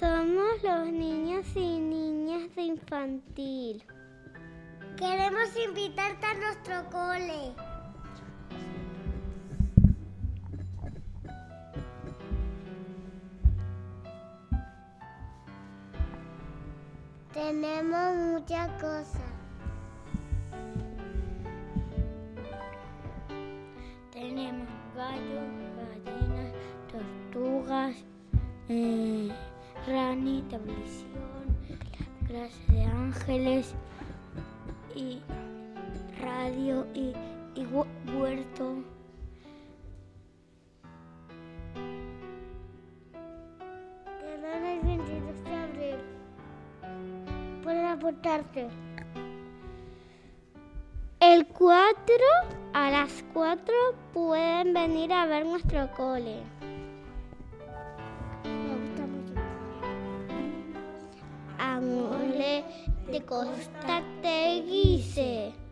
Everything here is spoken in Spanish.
los niños y niñas de infantil. Queremos invitarte a nuestro cole. Tenemos muchas cosas. Tenemos gallos, gallinas, tortugas, eh, rani, televisión, clase de ángeles y radio y, y hu- huerto. El 22 de abril. Puedes apuntarte. El 4 a las 4 pueden venir a ver nuestro cole. Angole de Costa Teguise.